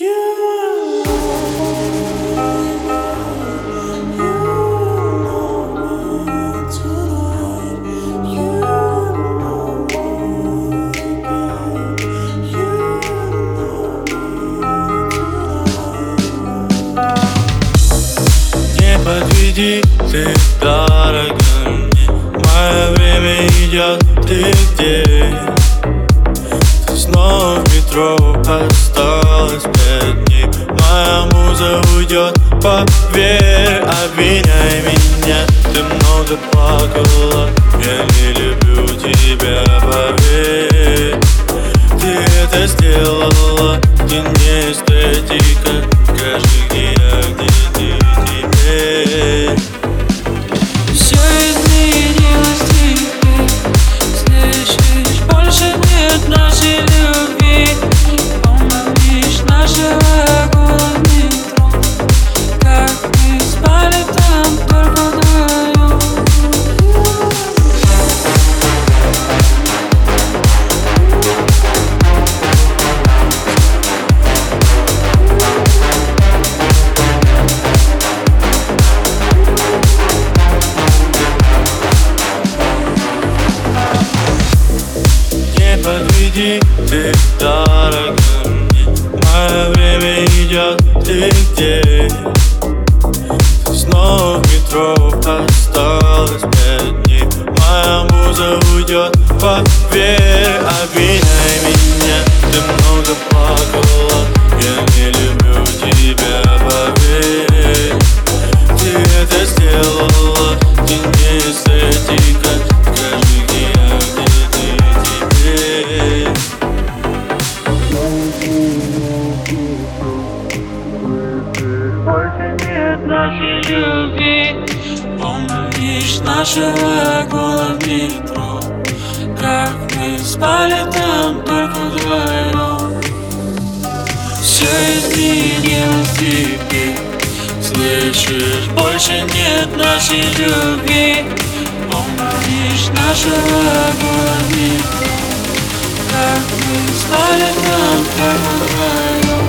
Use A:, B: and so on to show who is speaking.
A: Не подведи ты, дорогая мне Мое время идет, ты поверь Обвиняй меня, ты много плакала подведи ты, дорогая мне Мое время идет, ты где? Снова в метро, осталось пять дней Моя муза уйдет, поверь Обвиняй
B: Помнишь нашего в метро Как мы спали там только вдвоем Все изменилось теперь. Слышишь, больше нет нашей любви. Помнишь нашего метро Как мы спали там только вдвоем